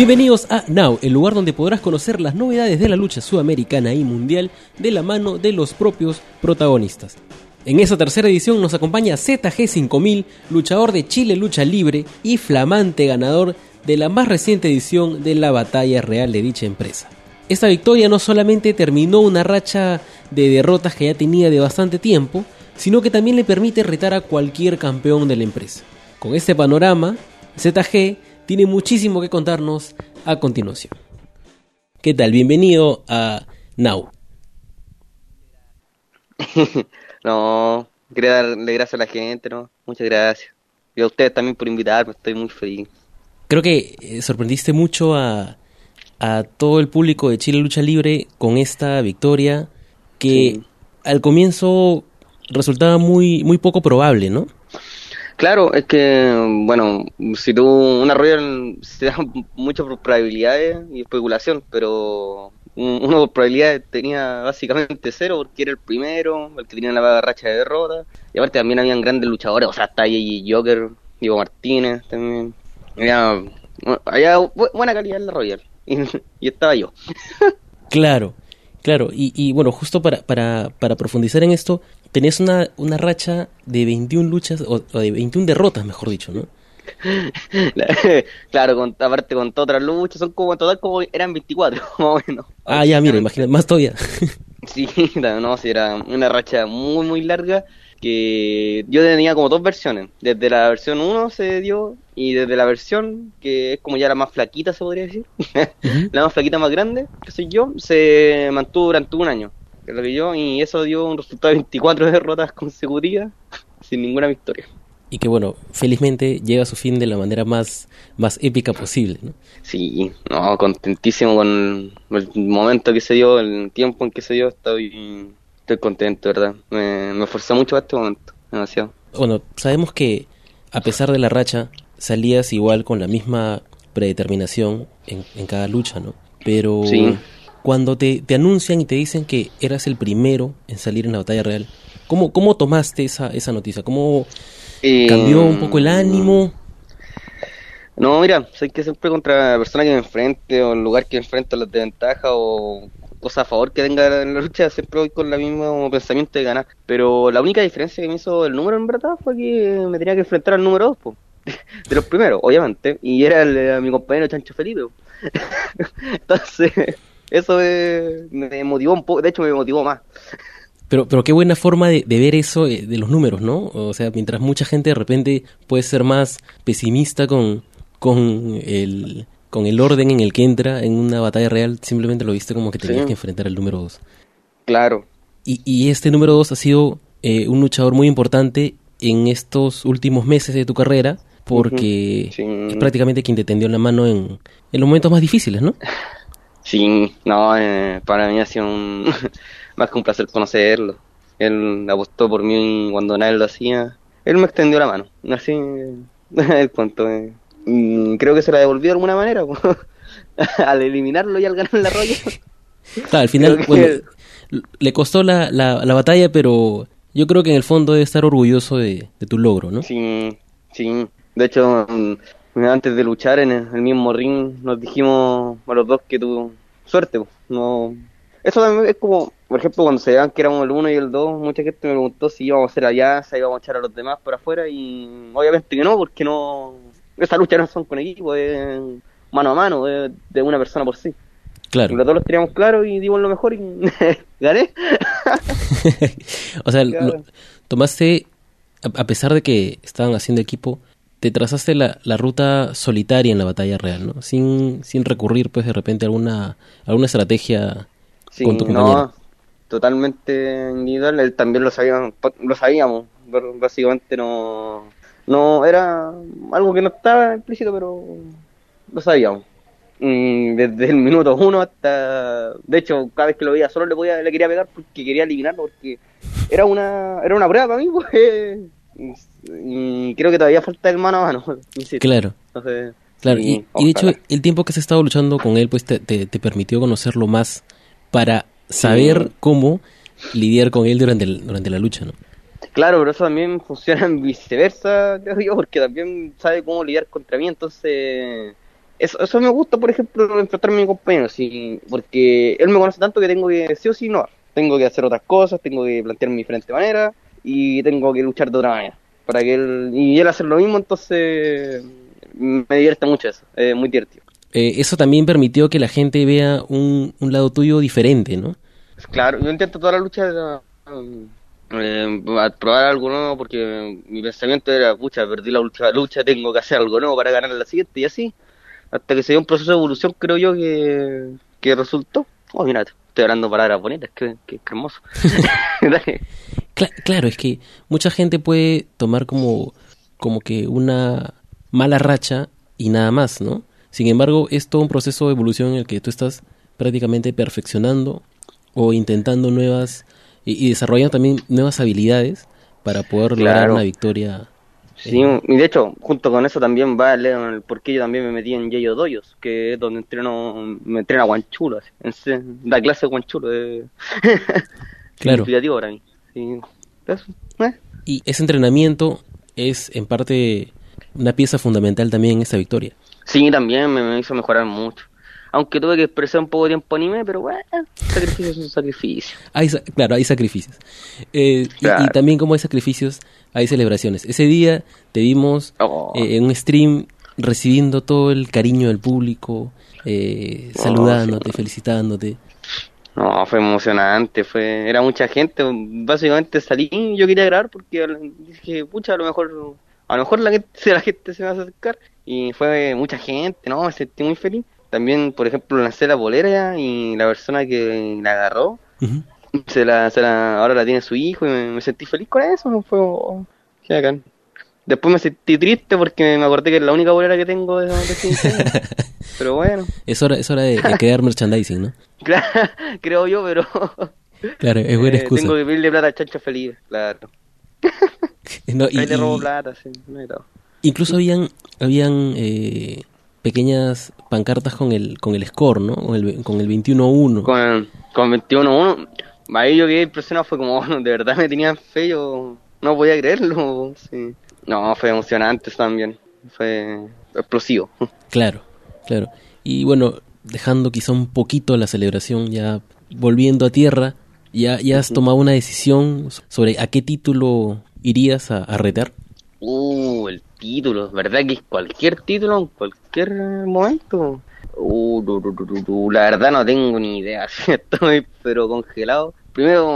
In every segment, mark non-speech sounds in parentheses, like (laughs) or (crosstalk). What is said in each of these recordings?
Bienvenidos a Now, el lugar donde podrás conocer las novedades de la lucha sudamericana y mundial de la mano de los propios protagonistas. En esta tercera edición nos acompaña ZG5000, luchador de Chile Lucha Libre y flamante ganador de la más reciente edición de la batalla real de dicha empresa. Esta victoria no solamente terminó una racha de derrotas que ya tenía de bastante tiempo, sino que también le permite retar a cualquier campeón de la empresa. Con este panorama, ZG tiene muchísimo que contarnos a continuación. ¿Qué tal? Bienvenido a Now. (laughs) no, quería darle gracias a la gente, ¿no? Muchas gracias. Y a ustedes también por invitarme, estoy muy feliz. Creo que eh, sorprendiste mucho a, a todo el público de Chile Lucha Libre con esta victoria que al comienzo resultaba muy, muy poco probable, ¿no? Claro, es que, bueno, si tú, una Royal se da (laughs) muchas probabilidades y especulación, pero una de probabilidades tenía básicamente cero porque era el primero, el que tenía la racha de derrota, y aparte también habían grandes luchadores, o sea, hasta ahí Joker, Diego Martínez también, había, había buena calidad en la Royal. (laughs) y, estaba yo. (laughs) claro, claro. Y, y bueno, justo para, para, para, profundizar en esto, tenías una, una racha de 21 luchas, o, de 21 derrotas, mejor dicho, ¿no? (laughs) claro, con, aparte con todas otras luchas, son como total como eran 24, (laughs) más o menos. Ah, ya, mira, imagina, más todavía. (laughs) sí, no, sí, era una racha muy, muy larga que yo tenía como dos versiones. Desde la versión 1 se dio y desde la versión que es como ya la más flaquita, se podría decir, (laughs) la más flaquita, más grande, que soy yo, se mantuvo durante un año. Que lo que yo, y eso dio un resultado de 24 (laughs) derrotas consecutivas (laughs) sin ninguna victoria. Y que bueno, felizmente llega a su fin de la manera más, más épica posible. ¿no? Sí, no, contentísimo con el momento que se dio, el tiempo en que se dio, estoy estoy contento, ¿verdad? Me, me esforcé mucho a este momento, demasiado. Bueno, sabemos que a pesar de la racha, salías igual con la misma predeterminación en, en cada lucha, ¿no? Pero cuando te, te, anuncian y te dicen que eras el primero en salir en la batalla real, ¿cómo, cómo tomaste esa, esa noticia? ¿Cómo eh, cambió un poco el ánimo? No, mira, sé que siempre contra la persona que me enfrente o el lugar que me enfrente las desventajas o cosa a favor que tenga en la lucha, siempre voy con el mismo pensamiento de ganar. Pero la única diferencia que me hizo el número en verdad fue que me tenía que enfrentar al número 2, (laughs) de los primeros, obviamente, y era el, mi compañero Chancho Felipe. (laughs) Entonces, eso me motivó un poco, de hecho me motivó más. Pero, pero qué buena forma de, de, ver eso eh, de los números, ¿no? O sea, mientras mucha gente de repente puede ser más pesimista con, con el, con el orden en el que entra en una batalla real, simplemente lo viste como que tenías que enfrentar al número 2. Claro. Y, y este número 2 ha sido eh, un luchador muy importante en estos últimos meses de tu carrera, porque es prácticamente quien te tendió la mano en, en, los momentos más difíciles, ¿no? (laughs) Sí, no, eh, para mí ha sido un, (laughs) más que un placer conocerlo. Él apostó por mí cuando nadie lo hacía. Él me extendió la mano, así (laughs) el punto. Eh. Creo que se la devolvió de alguna manera, al eliminarlo y al ganar la roya. al final le costó la, la, batalla, pero yo creo que en el fondo debe estar orgulloso de, tu logro, ¿no? Sí, sí. De hecho, mm, antes de luchar en el, mismo ring, nos dijimos a los dos que tu suerte, no eso también es como, por ejemplo, cuando se vean que éramos el 1 y el 2, mucha gente me preguntó si íbamos a hacer allá, si íbamos a echar a los demás por afuera, y obviamente que no, porque no, esa lucha no son con equipo, es mano a mano, de una persona por sí. Claro. Los dos los teníamos claro y dimos lo mejor y (laughs) gané. (laughs) o sea, tomaste, a pesar de que estaban haciendo equipo, te trazaste la, la, ruta solitaria en la batalla real, ¿no? Sin, sin recurrir, pues, de repente a alguna, alguna estrategia con tu compañero. No, totalmente individual. Él también lo sabíamos, lo sabíamos. Básicamente no no era algo que no estaba implícito, pero lo sabíamos. Desde el minuto uno hasta. De hecho, cada vez que lo veía solo le, podía, le quería pegar porque quería eliminarlo, porque era una, era una prueba para mí, (laughs) pues. Y creo que todavía falta el mano a mano. (laughs) Claro. claro, y, de hecho, el tiempo que has estado luchando con él, pues te, te, permitió conocerlo más para saber cómo lidiar con él durante, durante la lucha, ¿no? Claro, pero eso también (laughs) funciona en viceversa, creo yo, porque también sabe cómo lidiar contra mí, entonces eso, eso me gusta, por ejemplo, enfrentarme a mi compañero, sí, porque él me conoce tanto que tengo que sí o sí no. Tengo que hacer otras cosas, tengo que plantearme de diferente manera y tengo que luchar de otra manera. Para que él, y él hacer lo mismo, entonces me divierte mucho eso, es muy divertido. Eh, eso también permitió que la gente vea un, un lado tuyo diferente, ¿no? Claro, yo intento toda la lucha eh, probar algo nuevo porque mi pensamiento era, pucha, perdí la última lucha, tengo que hacer algo nuevo para ganar la siguiente y así, hasta que se dio un proceso de evolución, creo yo, que, que resultó. Oh, mira, estoy hablando palabras bonitas, qué, qué, qué hermoso. (laughs) (laughs) Cla- claro, es que mucha gente puede tomar como, como que una mala racha y nada más, ¿no? Sin embargo, es todo un proceso de evolución en el que tú estás prácticamente perfeccionando o intentando nuevas y, y desarrollando también nuevas habilidades para poder lograr Claro. una victoria. Sí, y de hecho, junto con eso también va el, el por qué yo también me metí en Yeyo Doyos, que es donde entreno, me entrena guanchulo, así, da clase de guanchulo, es (laughs) Claro. significativo para mí. Sí, eso, eh. Y ese entrenamiento es en parte una pieza fundamental también en esta victoria. Sí, también me, me hizo mejorar mucho. Aunque tuve que expresar un poco de tiempo anime, pero bueno, sacrificio es un sacrificio. Hay, claro, hay sacrificios. Eh, y- y, Claro. también como hay sacrificios, hay celebraciones. Ese día te vimos Oh. eh, en un stream recibiendo todo el cariño del público, eh, saludándote, felicitándote. No, fue emocionante, fue, era mucha gente, básicamente salí, yo quería grabar porque dije, pucha, a lo mejor, a lo mejor la gente, (laughs) la gente se va a acercar y fue mucha gente, no, me sentí muy feliz. También, por ejemplo, lancé la bolera y la persona que la agarró, se la, se la, ahora la tiene su hijo y me, me sentí feliz con eso, fue, oh, qué bacán. Después me sentí triste porque me acordé que es la única bolera que tengo de, de. (laughs) Pero bueno, Es hora, es hora de, de crear merchandising, ¿no? (laughs) claro, creo yo, pero... (laughs) Claro, es buena Eh, excusa. Tengo que pedirle plata a Chancho Felipe, claro. No, y- Ahí le robo y- plata, sí, no hay todo. incluso habían, habían eh, pequeñas pancartas con el, con el score, ¿no? Con el, con el 21-1. Con, con 21-1, ahí yo quedé impresionado, fue como, de verdad me tenían fe, yo no podía creerlo, sí. No, fue emocionante también, fue explosivo. Claro, claro. Y bueno, dejando quizá un poquito la celebración, ya volviendo a tierra, ya, ya has tomado una decisión sobre a qué título irías a, a retar. Uh, el título, ¿verdad que es cualquier título en cualquier momento? Uh, la verdad no tengo ni idea, (laughs) estoy pero congelado. Primero,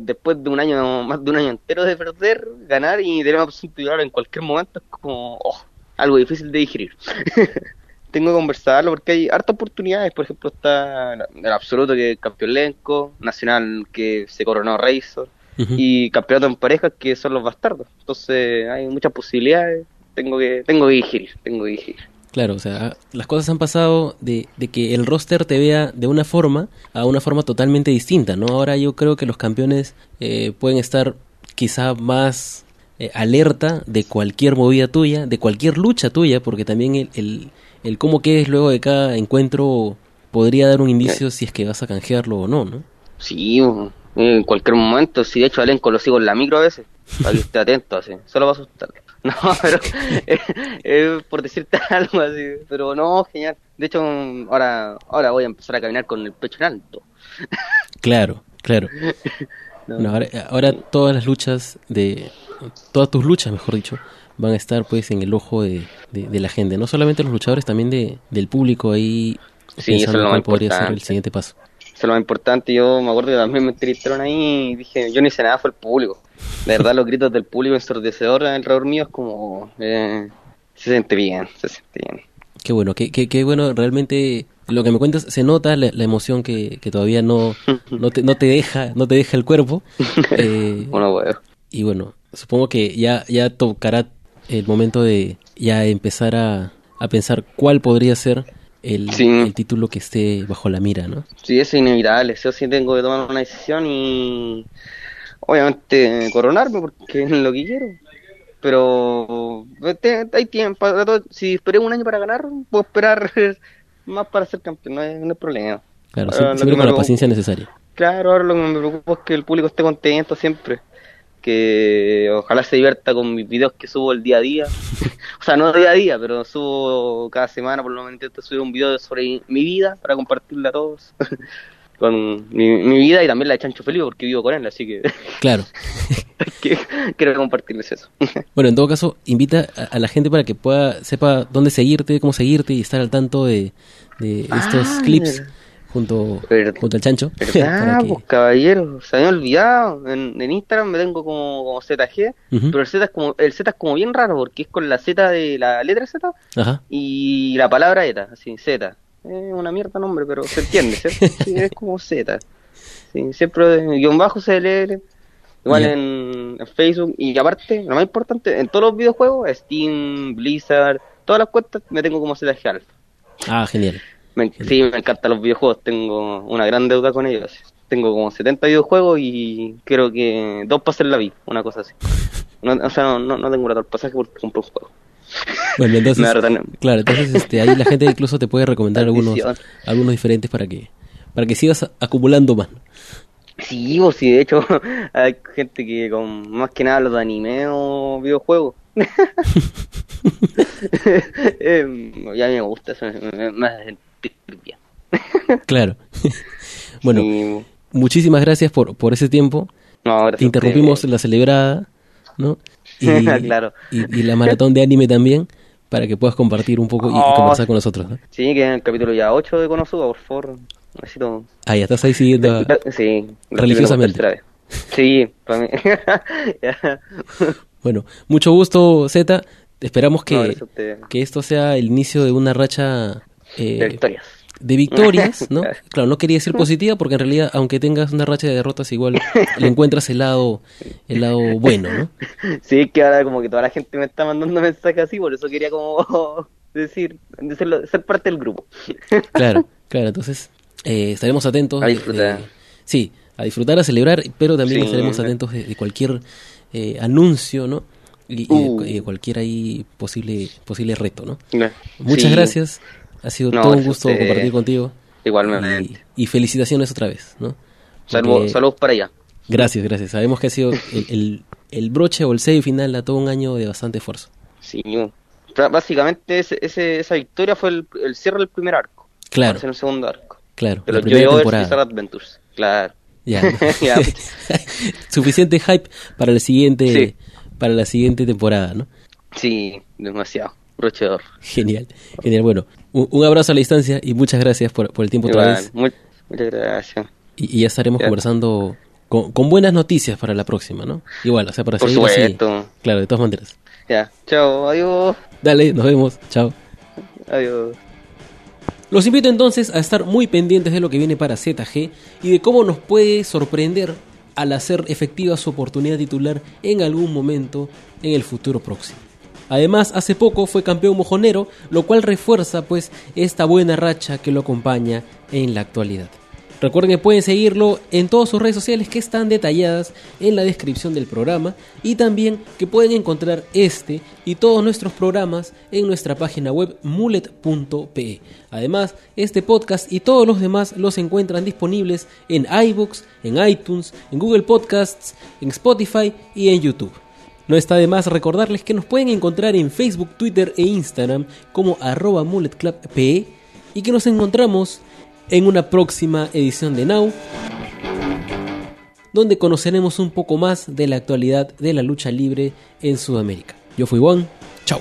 después de un año, más de un año entero de perder, ganar y tener una opción en cualquier momento es como oh, algo difícil de digerir. (laughs) tengo que conversarlo porque hay hartas oportunidades, por ejemplo está el absoluto que es campeón Lenco, Nacional que se coronó Razor, y campeonato en parejas que son los bastardos. Entonces hay muchas posibilidades. Tengo que tengo que digerir, tengo que digerir. Claro, o sea, las cosas han pasado de, de que el roster te vea de una forma a una forma totalmente distinta, ¿no? Ahora yo creo que los campeones eh, pueden estar quizá más eh, alerta de cualquier movida tuya, de cualquier lucha tuya, porque también el, el, el cómo quedes luego de cada encuentro podría dar un indicio si es que vas a canjearlo o no, ¿no? Sí, en cualquier momento. Si de hecho al elenco lo sigo en la micro a veces, para que esté atento, así. Solo va a asustar. (laughs) No, pero es es por decirte (laughs) algo así. Pero no, genial. De hecho, ahora, ahora voy a empezar a caminar con el pecho en alto. Claro, claro. (laughs) No. Ahora, ahora todas las luchas de todas tus luchas, mejor dicho, van a estar pues en el ojo de, de- de la gente, no solamente los luchadores, también de, del público ahí Sí, eso es lo cuál más podría ser el siguiente paso. Eso es lo más importante. Yo me acuerdo que también me entrevistaron ahí y dije, yo no hice nada, fue el público. De verdad, los gritos del público ensordecedor alrededor mío es como... eh, se siente bien, se siente bien. Qué bueno, qué, qué, qué bueno, realmente lo que me cuentas se nota la, la emoción que, que todavía no, (laughs) no, te, no te deja, no te deja el cuerpo. (laughs) Eh, Bueno, bueno. Y bueno, supongo que ya, ya tocará el momento de ya empezar a, a pensar cuál podría ser el, Sí. el título que esté bajo la mira, ¿no? Sí, eso es inevitable. Yo sí tengo que tomar una decisión y obviamente coronarme porque es lo que quiero. Pero te- hay tiempo. Si esperé un año para ganar, puedo esperar (laughs) más para ser campeón. No hay, no hay problema. Claro, Ahora, siempre, con la paciencia necesaria. Claro, ahora lo que me preocupa es que el público esté contento siempre. Que ojalá se divierta con mis videos que subo el día a día. (laughs) O sea, no día a día, pero subo cada semana, por lo menos intento subir un video sobre mi vida para compartirla a todos. (laughs) con mi, mi, vida y también la de Chancho Felipe porque vivo con él, así que... (laughs) Claro. (laughs) que, quiero compartirles eso. (laughs) bueno, en todo caso, invita a, a, la gente para que pueda, sepa dónde seguirte, cómo seguirte y estar al tanto de, de estos Ah, clips junto, junto al chancho. ¿Verdad, para que- pues caballero? Se me había olvidado. En, en Instagram me tengo como, como ZG, pero el Z es como el Z es como bien raro porque es con la Z de la letra Z Ajá. y la palabra ETA, así, Z. Es una mierda nombre, pero se entiende, ¿cierto? (laughs) Sí, es como Z. Sí, siempre guion bajo CLL. Igual en, en Facebook. Y aparte, lo más importante, en todos los videojuegos, Steam, Blizzard, todas las cuentas me tengo como ZG Alpha. Ah, genial. Me- sí, me encantan los videojuegos, tengo una gran deuda con ellos. Tengo como 70 videojuegos y creo que dos pases la vi, una cosa así. No, o sea, no, no, tengo el pasaje porque compré un juego. Bueno, entonces, claro, entonces este, ahí la gente incluso te puede recomendar (laughs) algunos, algunos diferentes para que, para que sigas acumulando más. Sí, o sí, de hecho, (laughs) hay gente que con más que nada los de anime o videojuegos. (laughs) eh, ya me gusta eso, me, hace bien. Claro. bueno, Sí, muchísimas gracias por, por ese tiempo. no, Te interrumpimos la celebrada, ¿no? (laughs) Claro. y, y la maratón de anime también, para que puedas compartir un poco y, Oh. conversar con nosotros, ¿no? Sí, que en el capítulo ya 8 de Konosuba, por favor. Necesito Ah, ya estás ahí siguiendo. a- Sí, Religiosamente. Sí, para mí. (laughs) Bueno, mucho gusto, Z. Esperamos que, No, que esto sea el inicio de una racha eh, De victorias. De victorias, (laughs) ¿no? Claro, no quería decir positiva porque en realidad, aunque tengas una racha de derrotas, igual le encuentras el lado, el lado bueno, ¿no? Sí, que ahora como que toda la gente me está mandando mensajes así, por eso quería como (laughs) decir, decirlo- ser parte del grupo. (laughs) Claro, claro, entonces eh, estaremos atentos. A disfrutar. sí, a disfrutar, a celebrar, pero también Sí. estaremos atentos de, de cualquier eh, anuncio, ¿no? Y, y de- Uh. y de cualquier ahí posible, posible reto, ¿no? Muchas Sí, gracias. Ha sido No, todo un gusto compartir contigo. Igualmente. Y, y felicitaciones otra vez, ¿no? Saludos, para allá. Gracias, gracias. Sabemos que ha sido el, el, el broche o el sello final a todo un año de bastante esfuerzo. Sí. Básicamente ese, ese- esa victoria fue el, el cierre del primer arco. Claro, el segundo arco. claro. De la los primera Joy Overs y temporada. Bizarre Adventures. Claro. Ya. (laughs) (laughs) Ya. (laughs) Suficiente hype para el siguiente, Sí. para la siguiente temporada, ¿no? Sí, demasiado. Genial, genial. Bueno, un, un abrazo a la distancia y muchas gracias por, por el tiempo otra Igual, vez. mu- muchas gracias. Y, y ya estaremos conversando con, con buenas noticias para la próxima, ¿no? Igual, o sea, para Por seguir así. supuesto. Claro, de todas maneras. Ya. Chao. Adiós. Dale, nos vemos. Chao. Adiós. Los invito entonces a estar muy pendientes de lo que viene para ZG y de cómo nos puede sorprender al hacer efectiva su oportunidad titular en algún momento en el futuro próximo. Además, hace poco fue campeón mojonero, lo cual refuerza pues esta buena racha que lo acompaña en la actualidad. Recuerden que pueden seguirlo en todas sus redes sociales que están detalladas en la descripción del programa y también que pueden encontrar este y todos nuestros programas en nuestra página web mulet.pe. Además, este podcast y todos los demás los encuentran disponibles en iBooks, en iTunes, en Google Podcasts, en Spotify y en YouTube. No está de más recordarles que nos pueden encontrar en Facebook, Twitter e Instagram como arroba mulletclubpe y que nos encontramos en una próxima edición de Now, donde conoceremos un poco más de la actualidad de la lucha libre en Sudamérica. Yo fui Juan, chao.